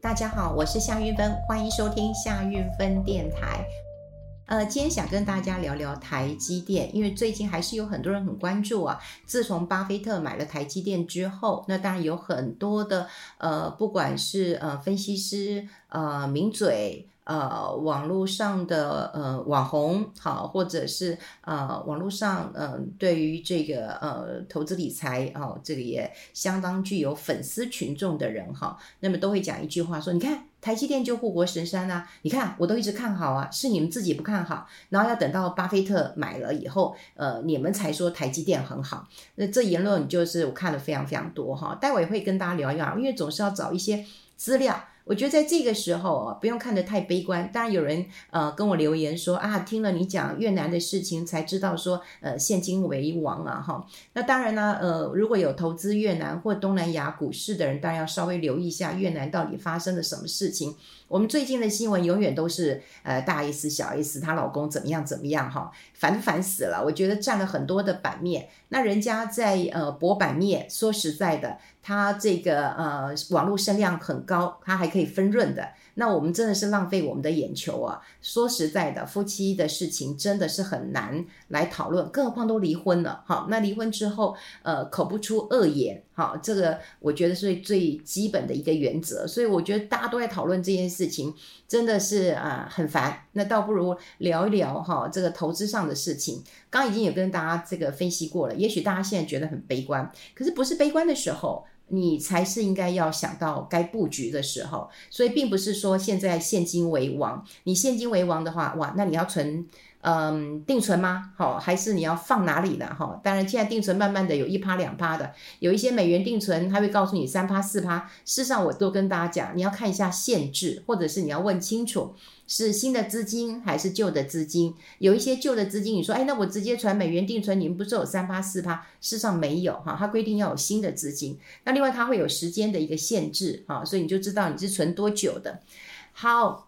大家好，我是夏运芬，欢迎收听夏运芬电台。呃，今天想跟大家聊聊台积电，因为最近还是有很多人很关注啊。自从巴菲特买了台积电之后，那当然有很多的呃，不管是呃分析师呃名嘴。呃，网络上的呃网红好，或者是呃网络上嗯、对于这个呃投资理财哦，这个也相当具有粉丝群众的人哈，那么都会讲一句话说，你看台积电就护国神山啊，你看我都一直看好啊，是你们自己不看好，然后要等到巴菲特买了以后，呃，你们才说台积电很好，那这言论就是我看了非常非常多哈，待会会跟大家聊一聊，因为总是要找一些资料。我觉得在这个时候啊，不用看得太悲观。当然有人呃跟我留言说啊，听了你讲越南的事情，才知道说呃现金为王啊哈。那当然呢，呃如果有投资越南或东南亚股市的人，当然要稍微留意一下越南到底发生了什么事情。我们最近的新闻永远都是呃大 S 小 S 她老公怎么样怎么样哈，烦烦死了。我觉得占了很多的版面。那人家在呃博版面，说实在的，他这个呃网络声量很高，他还可以分润的。那我们真的是浪费我们的眼球啊！说实在的，夫妻的事情真的是很难来讨论，更何况都离婚了。好，那离婚之后，呃，口不出恶言，好，这个我觉得是最基本的一个原则。所以我觉得大家都在讨论这件事情，真的是啊、很烦。那倒不如聊一聊哈，这个投资上的事情。刚已经有跟大家这个分析过了，也许大家现在觉得很悲观，可是不是悲观的时候。你才是应该要想到该布局的时候，所以并不是说现在现金为王。你现金为王的话，哇，那你要存，嗯，定存吗？好，还是你要放哪里呢？哈，当然现在定存慢慢的有一趴两趴的，有一些美元定存，他会告诉你三趴四趴。事实上，我都跟大家讲，你要看一下限制，或者是你要问清楚。是新的资金还是旧的资金？有一些旧的资金，你说，哎，那我直接存美元定存，你们不是有三趴四趴？事实上没有哈，它规定要有新的资金。那另外它会有时间的一个限制哈，所以你就知道你是存多久的。好，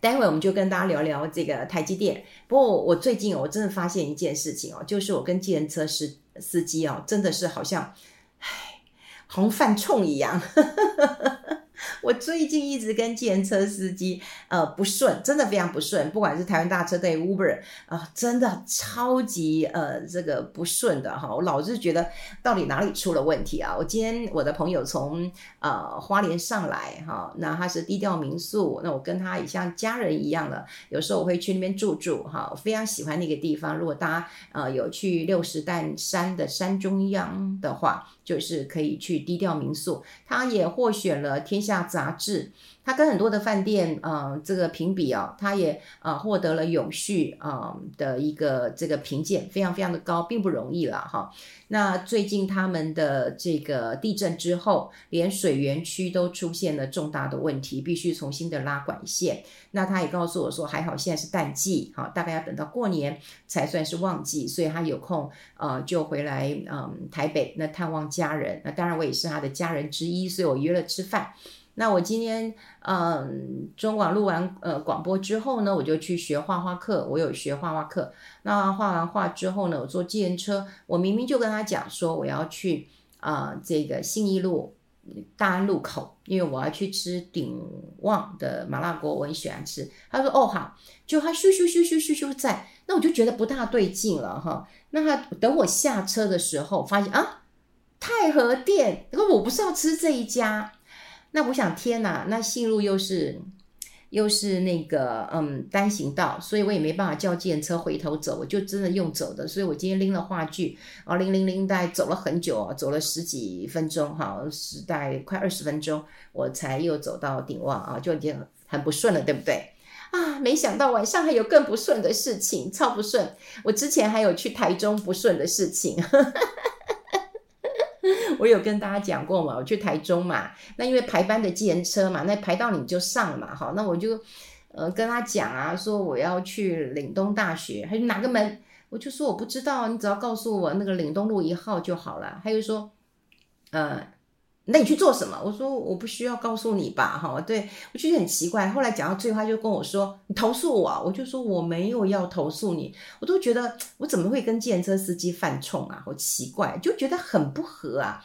待会我们就跟大家聊聊这个台积电。不过我最近我真的发现一件事情哦，就是我跟计程车司司机哦，真的是好像，唉，好像犯冲一样。我最近一直跟计程车司机，呃，不顺，真的非常不顺。不管是台湾大车队 Uber 啊、真的超级呃这个不顺的哈。我老是觉得到底哪里出了问题啊？我今天我的朋友从呃花莲上来哈，那他是低调民宿，那我跟他也像家人一样的，有时候我会去那边住住哈，我非常喜欢那个地方。如果大家呃有去六十担山的山中央的话，就是可以去低调民宿，他也获选了天下杂志，他跟很多的饭店，呃，这个评比哦，他也、呃、获得了永续啊、的一个这个评鉴，非常非常的高，并不容易了哈。那最近他们的这个地震之后，连水源区都出现了重大的问题，必须重新的拉管线。那他也告诉我说，还好现在是淡季，哈，大概要等到过年才算是旺季，所以他有空呃就回来嗯台北那探望家人。那当然我也是他的家人之一，所以我约了吃饭。那我今天嗯中广录完呃广播之后呢，我就去学画画课。我有学画画课。那画完画之后呢，我坐计程车，我明明就跟他讲说我要去啊、这个信义路大安路口，因为我要去吃鼎旺的麻辣锅，我很喜欢吃。他说哦好，就他咻咻咻咻咻咻在，那我就觉得不大对劲了哈。那他等我下车的时候，发现啊太和店，可我不是要吃这一家。那我想，天哪！那信路又是又是那个嗯单行道，所以我也没办法叫计程车回头走，我就真的用走的。所以我今天拎了话剧，啊，零零零带走了很久，走了十几分钟，哈，时代快二十分钟，我才又走到鼎旺啊，就已经很不顺了，对不对？啊，没想到晚上还有更不顺的事情，超不顺！我之前还有去台中不顺的事情。我有跟大家讲过嘛，我去台中嘛，那因为排班的计程车嘛，那排到你就上了嘛，好，那我就呃跟他讲啊，说我要去岭东大学，还有哪个门？我就说我不知道，你只要告诉我那个岭东路一号就好了。他就说，呃。那你去做什么？我说我不需要告诉你吧，哈，对，我觉得很奇怪。后来讲到最后，他就跟我说：“你投诉我。”我就说我没有要投诉你，我都觉得我怎么会跟计程车司机犯冲啊？好奇怪，就觉得很不合啊。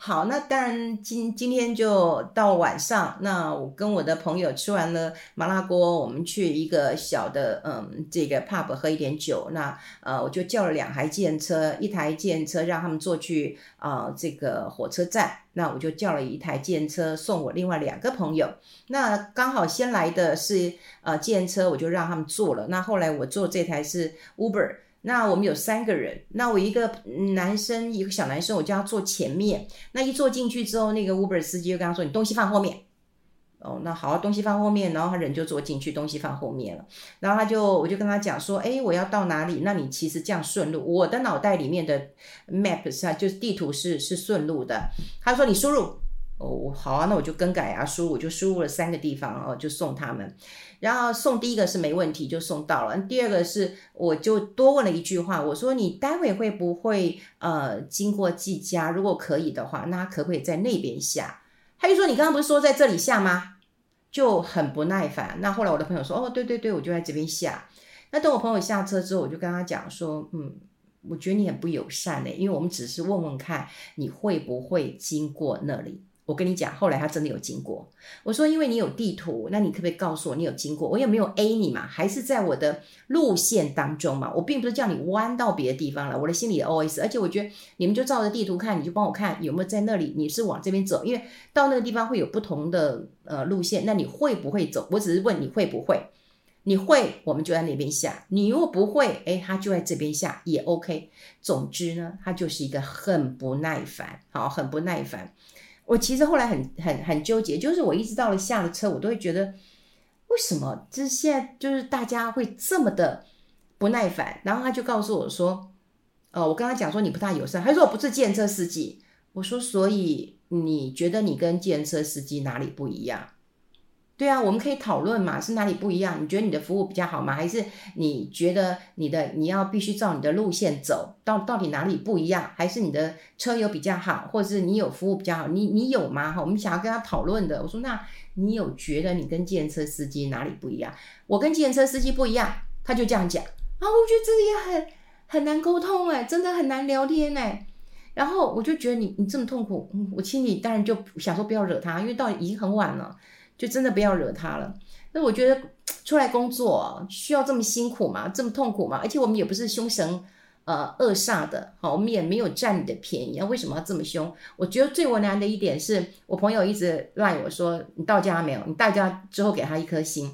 好，那当然今今天就到晚上，那我跟我的朋友吃完了麻辣锅，我们去一个小的嗯这个 pub 喝一点酒。那呃我就叫了两台计程车，一台计程车让他们坐去啊、呃、这个火车站，那我就叫了一台计程车送我另外两个朋友。那刚好先来的是呃计程车，我就让他们坐了。那后来我坐这台是 Uber。那我们有三个人，那我一个男生，一个小男生，我叫他坐前面。那一坐进去之后，那个 Uber 司机就跟他说：“你东西放后面。”哦，那好，东西放后面，然后他人就坐进去，东西放后面了。然后他就，我就跟他讲说：“哎，我要到哪里？那你其实这样顺路。我的脑袋里面的 map 是啊，就是地图是是顺路的。”他说：“你输入。”哦，好啊，那我就更改啊，输入，我就输入了三个地方哦，就送他们。然后送第一个是没问题，就送到了。第二个是我就多问了一句话，我说你待会会不会呃经过季家？如果可以的话，那可不可以在那边下？他就说你刚刚不是说在这里下吗？就很不耐烦。那后来我的朋友说哦，对对对，我就在这边下。那等我朋友下车之后，我就跟他讲说，嗯，我觉得你很不友善呢，因为我们只是问问看你会不会经过那里。我跟你讲，后来他真的有经过。我说，因为你有地图，那你可不可以告诉我你有经过？我也没有 A 你嘛，还是在我的路线当中嘛。我并不是叫你弯到别的地方了。我的心里 OS，而且我觉得你们就照着地图看，你就帮我看有没有在那里。你是往这边走，因为到那个地方会有不同的呃路线，那你会不会走？我只是问你会不会？你会，我们就在那边下；你如果不会，诶，他就在这边下也 OK。总之呢，他就是一个很不耐烦，好，很不耐烦。我其实后来很很很纠结，就是我一直到了下了车，我都会觉得，为什么就是现在就是大家会这么的不耐烦？然后他就告诉我说，呃，我跟他讲说你不大友善，他说我不是建车司机，我说所以你觉得你跟建车司机哪里不一样？对啊，我们可以讨论嘛，是哪里不一样？你觉得你的服务比较好吗？还是你觉得你的你要必须照你的路线走，到到底哪里不一样？还是你的车友比较好，或者是你有服务比较好？你你有吗？哈，我们想要跟他讨论的。我说，那你有觉得你跟计程车司机哪里不一样？我跟计程车司机不一样，他就这样讲啊，我觉得这个也很很难沟通哎，真的很难聊天哎。然后我就觉得你你这么痛苦，我心里当然就想说不要惹他，因为到已经很晚了。就真的不要惹他了。那我觉得出来工作需要这么辛苦吗？这么痛苦吗？而且我们也不是凶神呃恶煞的，好，我们也没有占你的便宜，那为什么要这么凶？我觉得最为难的一点是我朋友一直赖我说，你到家没有？你到家之后给他一颗星。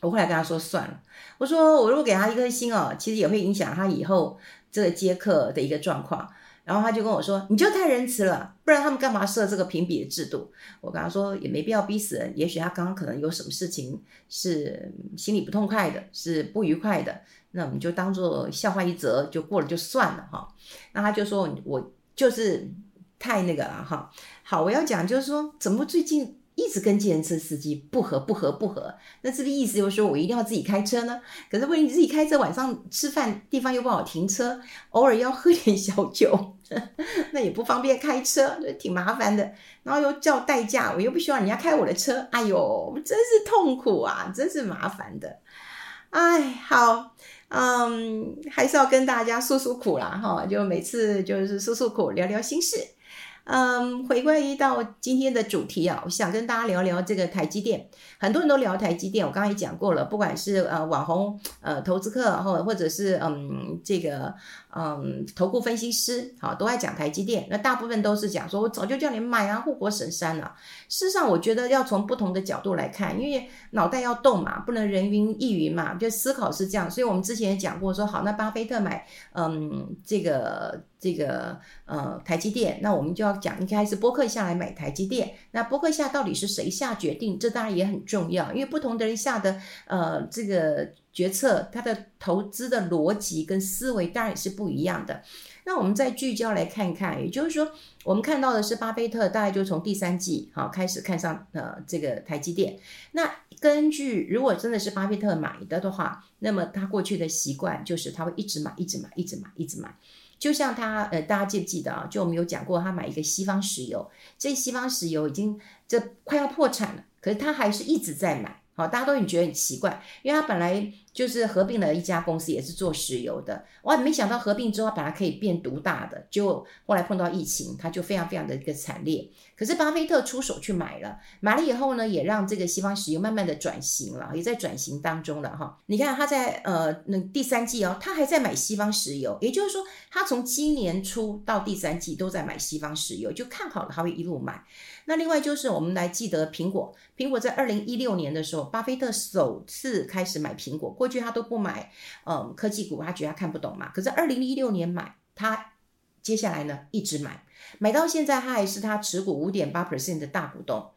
我后来跟他说算了，我说我如果给他一颗星哦，其实也会影响他以后这个接客的一个状况。然后他就跟我说：“你就太仁慈了，不然他们干嘛设这个评比的制度？”我跟他说：“也没必要逼死人，也许他刚刚可能有什么事情是心里不痛快的，是不愉快的，那我们就当做笑话一则，就过了就算了哈。”那他就说：“我就是太那个了哈。”好，我要讲就是说，怎么最近？一直跟计程车司机不合不合不合，那是不是意思就是说我一定要自己开车呢？可是问题自己开车，晚上吃饭地方又不好停车，偶尔要喝点小酒，那也不方便开车，挺麻烦的。然后又叫代驾，我又不希望人家开我的车，哎呦，真是痛苦啊，真是麻烦的。哎，好，嗯，还是要跟大家诉诉苦啦，哈，就每次就是诉诉苦，聊聊心事。嗯，回归到今天的主题啊，我想跟大家聊聊这个台积电。很多人都聊台积电，我刚才也讲过了，不管是呃网红呃投资客，或或者是嗯这个嗯投顾分析师，好都爱讲台积电。那大部分都是讲说，我早就叫你买啊，护国神山啊。事实上，我觉得要从不同的角度来看，因为脑袋要动嘛，不能人云亦云嘛，就思考是这样。所以我们之前也讲过说，好，那巴菲特买嗯这个。这个呃台积电，那我们就要讲，一开始波克夏来买台积电。那波克夏到底是谁下决定？这当然也很重要，因为不同的人下的呃这个决策，他的投资的逻辑跟思维当然也是不一样的。那我们再聚焦来看看，也就是说，我们看到的是巴菲特大概就从第三季好开始看上呃这个台积电。那根据如果真的是巴菲特买的的话，那么他过去的习惯就是他会一直买，一直买，一直买，一直买。就像他，呃，大家记不记得啊？就我们有讲过，他买一个西方石油，这西方石油已经这快要破产了，可是他还是一直在买，好，大家都很觉得很奇怪，因为他本来就是合并了一家公司，也是做石油的。哇，没想到合并之后，本来可以变独大的，就后来碰到疫情，他就非常非常的一个惨烈。可是巴菲特出手去买了，买了以后呢，也让这个西方石油慢慢的转型了，也在转型当中了哈。你看他在呃那第三季哦，他还在买西方石油，也就是说，他从今年初到第三季都在买西方石油，就看好了他会一路买。那另外就是我们来记得苹果，苹果在二零一六年的时候，巴菲特首次开始买苹果。过去他都不买，嗯，科技股，他觉得他看不懂嘛。可是二零一六年买，他接下来呢一直买，买到现在他还是他持股五点八 percent 的大股东。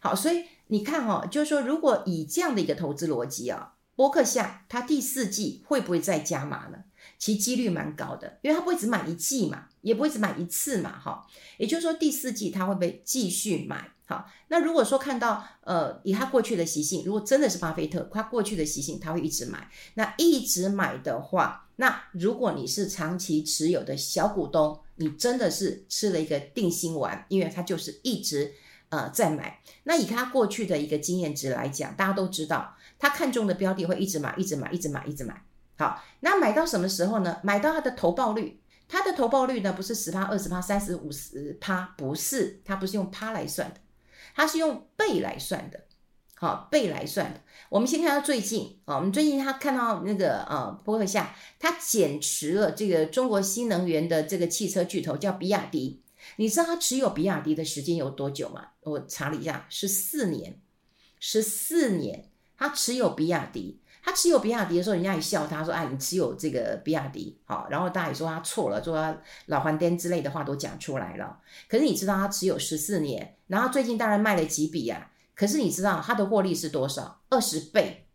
好，所以你看哈、哦，就是说如果以这样的一个投资逻辑啊，波克夏他第四季会不会再加码呢？其几率蛮高的，因为他不会只买一季嘛，也不会只买一次嘛，哈。也就是说第四季他会不会继续买？好，那如果说看到呃，以他过去的习性，如果真的是巴菲特，他过去的习性他会一直买。那一直买的话，那如果你是长期持有的小股东，你真的是吃了一个定心丸，因为他就是一直呃在买。那以他过去的一个经验值来讲，大家都知道，他看中的标的会一直买，一直买，一直买，一直买。好，那买到什么时候呢？买到它的投报率，它的投报率呢，不是十趴、二十趴、三十、五十趴，不是，它不是用趴来算的，它是用倍来算的。好，倍来算的。我们先看到最近啊，我们最近他看到那个呃，波克夏，他减持了这个中国新能源的这个汽车巨头叫比亚迪。你知道他持有比亚迪的时间有多久吗？我查了一下，是四年，十四年，他持有比亚迪。他持有比亚迪的时候，人家也笑他说：“哎，你持有这个比亚迪，好。”然后大家也说他错了，说他老还颠之类的话都讲出来了。可是你知道他持有十四年，然后最近当然卖了几笔呀、啊。可是你知道他的获利是多少？二十倍，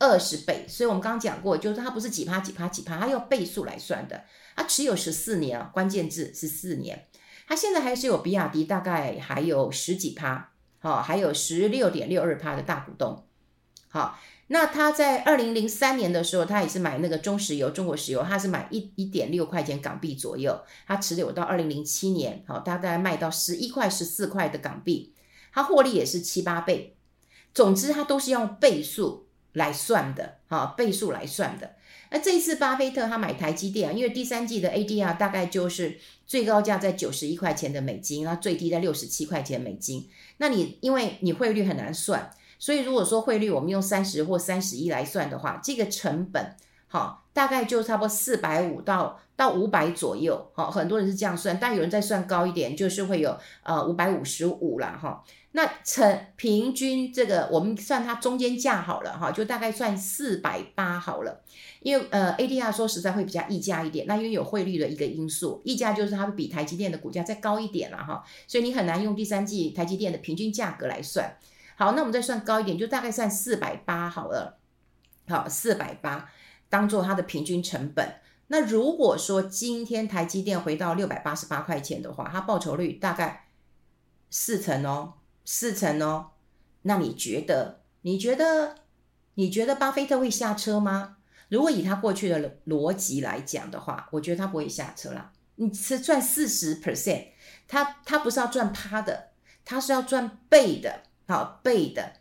二十倍。所以我们刚刚讲过，就是他不是几趴几趴几趴，他用倍数来算的。他持有十四年啊，关键字十四年。他现在还是有比亚迪，大概还有十几趴，好，还有十六点六二趴的大股东，好。那他在二零零三年的时候，他也是买那个中石油、中国石油，他是买一一点六块钱港币左右，他持有到二零零七年，好，大概卖到十一块、十四块的港币，他获利也是七八倍。总之，他都是用倍数来算的，哈，倍数来算的。那这一次巴菲特他买台积电啊，因为第三季的 ADR 大概就是最高价在九十一块钱的美金，然后最低在六十七块钱美金。那你因为你汇率很难算。所以如果说汇率我们用三十或三十一来算的话，这个成本好，大概就差不多四百五到到五百左右，好，很多人是这样算，但有人再算高一点，就是会有呃五百五十五啦哈。那成平均这个我们算它中间价好了哈，就大概算四百八好了，因为呃 ADR 说实在会比较溢价一点，那因为有汇率的一个因素，溢价就是它会比台积电的股价再高一点了哈，所以你很难用第三季台积电的平均价格来算。好，那我们再算高一点，就大概算四百八好了。好，四百八当做它的平均成本。那如果说今天台积电回到六百八十八块钱的话，它报酬率大概四成哦，四成哦。那你觉得？你觉得？你觉得巴菲特会下车吗？如果以他过去的逻辑来讲的话，我觉得他不会下车啦。你是赚四十 percent，他他不是要赚趴的，他是要赚倍的。好背的，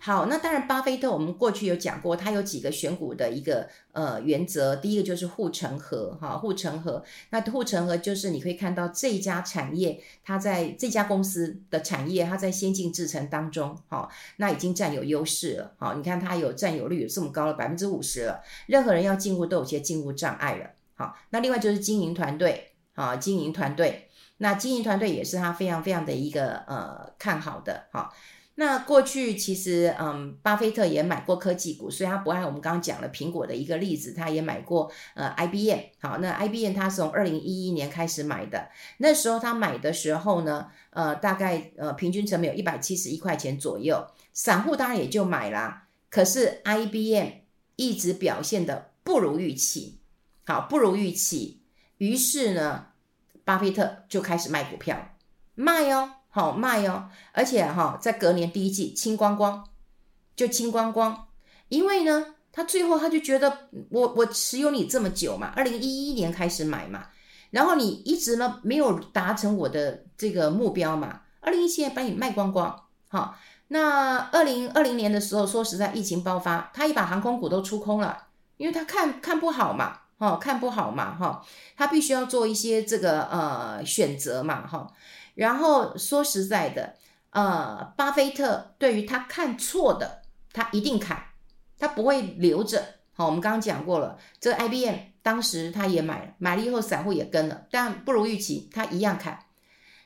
好，那当然，巴菲特我们过去有讲过，他有几个选股的一个呃原则，第一个就是护城河，哈，护城河，那护城河就是你可以看到这家产业，它在这家公司的产业，它在先进制程当中，哈，那已经占有优势了，好，你看它有占有率有这么高了，百分之五十了，任何人要进入都有些进入障碍了，好，那另外就是经营团队，啊，经营团队，那经营团队也是他非常非常的一个呃看好的，哈。那过去其实，嗯，巴菲特也买过科技股，所以他不按我们刚刚讲了苹果的一个例子，他也买过呃 IBM。好，那 IBM 他是从二零一一年开始买的，那时候他买的时候呢，呃，大概呃平均成本有一百七十一块钱左右，散户当然也就买啦。可是 IBM 一直表现得不如预期，好，不如预期，于是呢，巴菲特就开始卖股票，卖哦。好卖哦，而且哈，在隔年第一季清光光，就清光光，因为呢，他最后他就觉得我我持有你这么久嘛，二零一一年开始买嘛，然后你一直呢没有达成我的这个目标嘛，二零一七年把你卖光光，好，那二零二零年的时候，说实在，疫情爆发，他一把航空股都出空了，因为他看看不好嘛，哈、看不好嘛，哈、他必须要做一些这个呃选择嘛，哈、然后说实在的，呃，巴菲特对于他看错的，他一定砍，他不会留着。好、我们刚刚讲过了，这 IBM 当时他也买了，买了以后散户也跟了，但不如预期，他一样砍。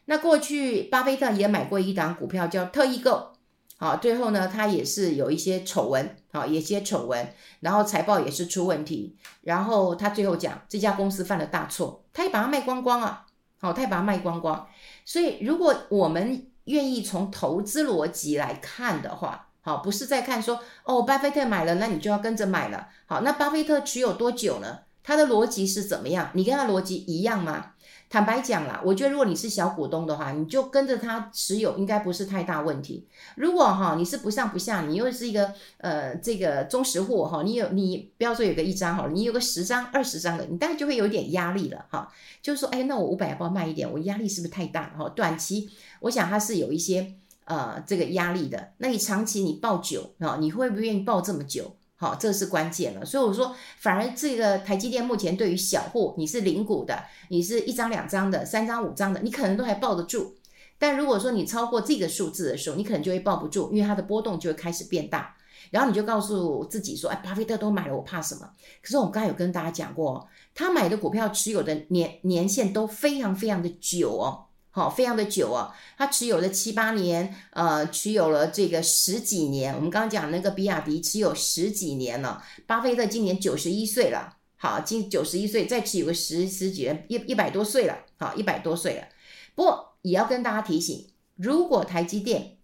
那过去巴菲特也买过一档股票叫特异购。好，最后呢，他也是有一些丑闻，好，有些丑闻，然后财报也是出问题，然后他最后讲这家公司犯了大错，他也把它卖光光啊，好，他也把它卖光光。所以，如果我们愿意从投资逻辑来看的话，好，不是在看说哦，巴菲特买了，那你就要跟着买了。好，那巴菲特持有多久呢？他的逻辑是怎么样？你跟他逻辑一样吗？坦白讲啦，我觉得如果你是小股东的话，你就跟着他持有，应该不是太大问题。如果哈你是不上不下，你又是一个呃这个忠实户哈，你有你不要说有个一张好了，你有个十张二十张的，你当然就会有点压力了哈。就是说，哎，那我五百要不要卖一点？我压力是不是太大哈？短期我想它是有一些呃这个压力的。那你长期你抱久啊，你会不愿意抱这么久？好，这是关键了。所以我说，反而这个台积电目前对于小户，你是零股的，你是一张两张的，三张五张的，你可能都还抱得住。但如果说你超过这个数字的时候，你可能就会抱不住，因为它的波动就会开始变大。然后你就告诉自己说：“哎，巴菲特都买了，我怕什么？”可是我们刚才有跟大家讲过，他买的股票持有的年年限都非常非常的久哦。好，非常的久哦，他持有了七八年，呃，持有了这个十几年。我们刚刚讲那个比亚迪持有十几年了，巴菲特今年九十一岁了，好，今九十一岁再持有个十十几年，一一百多岁了，好，一百多岁了。不过也要跟大家提醒，如果台积电，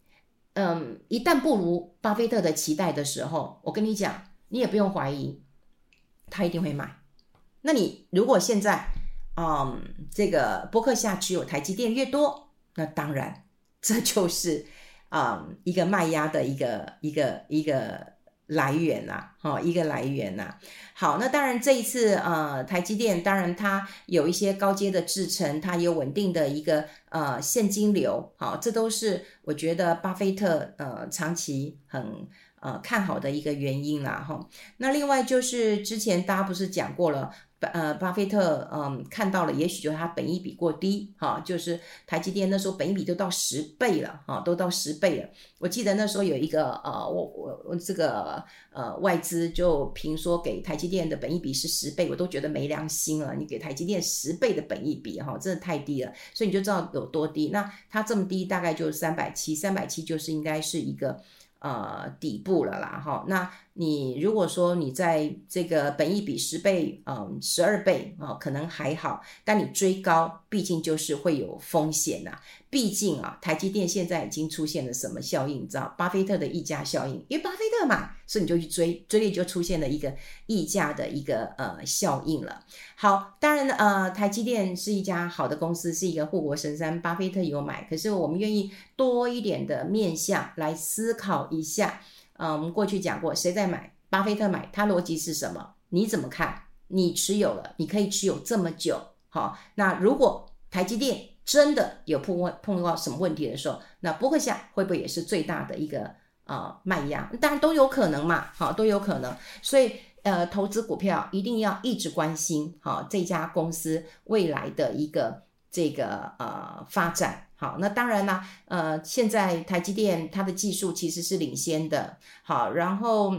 嗯，一旦不如巴菲特的期待的时候，我跟你讲，你也不用怀疑，他一定会买。那你如果现在，嗯，这个博客下持有台积电越多，那当然这就是嗯一个卖压的一个一个一个来源呐，哈，一个来源呐。好，那当然这一次呃台积电当然它有一些高阶的制程，它有稳定的一个呃现金流，好，这都是我觉得巴菲特呃长期很呃看好的一个原因啦，哈。那另外就是之前大家不是讲过了。呃，巴菲特嗯看到了，也许就是他本益比过低哈，就是台积电那时候本益比都到十倍了哈，都到十倍了。我记得那时候有一个呃，我我我这个呃外资就评说给台积电的本益比是十倍，我都觉得没良心了。你给台积电十倍的本益比哈，真的太低了，所以你就知道有多低。那它这么低，大概就是三百七，三百七就是应该是一个呃底部了啦哈。那你如果说你在这个本益比十倍，嗯，十二倍啊，可能还好，但你追高，毕竟就是会有风险呐。毕竟啊，台积电现在已经出现了什么效应？你知道，巴菲特的溢价效应，因为巴菲特嘛，所以你就去追，追了就出现了一个溢价的一个呃效应了。好，当然呃，台积电是一家好的公司，是一个护国神山，巴菲特有买，可是我们愿意多一点的面向来思考一下。嗯，我们过去讲过，谁在买？巴菲特买，他逻辑是什么？你怎么看？你持有了，你可以持有这么久，好。那如果台积电真的有碰碰到什么问题的时候，那波克夏会不会也是最大的一个呃卖压？当然都有可能嘛，好，都有可能。所以呃，投资股票一定要一直关心好这家公司未来的一个这个呃发展。好，那当然啦，呃，现在台积电它的技术其实是领先的，好，然后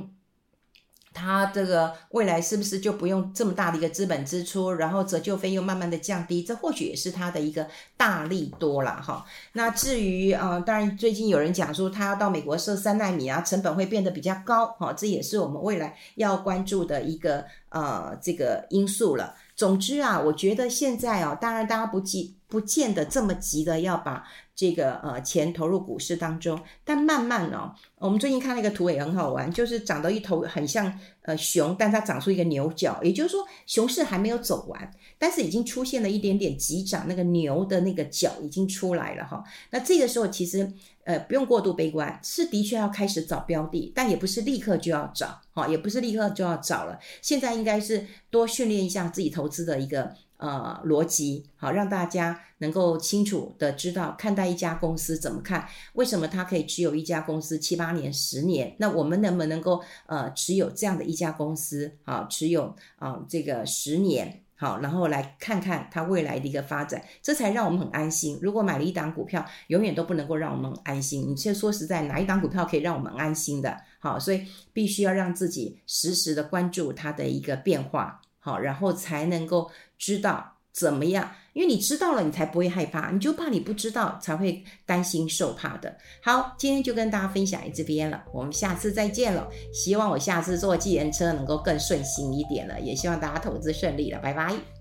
它这个未来是不是就不用这么大的一个资本支出，然后折旧费又慢慢的降低，这或许也是它的一个大利多了哈。那至于啊、呃，当然最近有人讲说它要到美国设三纳米啊，成本会变得比较高，哈，这也是我们未来要关注的一个呃这个因素了。总之啊，我觉得现在啊，当然大家不记。不见得这么急的要把这个呃钱投入股市当中，但慢慢哦，我们最近看那个图也很好玩，就是长得一头很像呃熊，但它长出一个牛角，也就是说熊市还没有走完，但是已经出现了一点点急涨，那个牛的那个角已经出来了哈。那这个时候其实呃不用过度悲观，是的确要开始找标的，但也不是立刻就要找哈，也不是立刻就要找了，现在应该是多训练一下自己投资的一个。呃逻辑，好让大家能够清楚的知道看待一家公司怎么看，为什么他可以持有一家公司七八年、十年？那我们能不能够呃持有这样的一家公司？好，持有啊、这个十年。好，然后来看看它未来的一个发展，这才让我们很安心。如果买了一档股票，永远都不能够让我们安心。你现在说实在，哪一档股票可以让我们安心的？好，所以必须要让自己实时的关注它的一个变化，好，然后才能够知道怎么样。因为你知道了，你才不会害怕。你就怕你不知道，才会担心受怕的。好，今天就跟大家分享这边了，我们下次再见了。希望我下次坐计程车能够更顺心一点了，也希望大家投资顺利了，拜拜。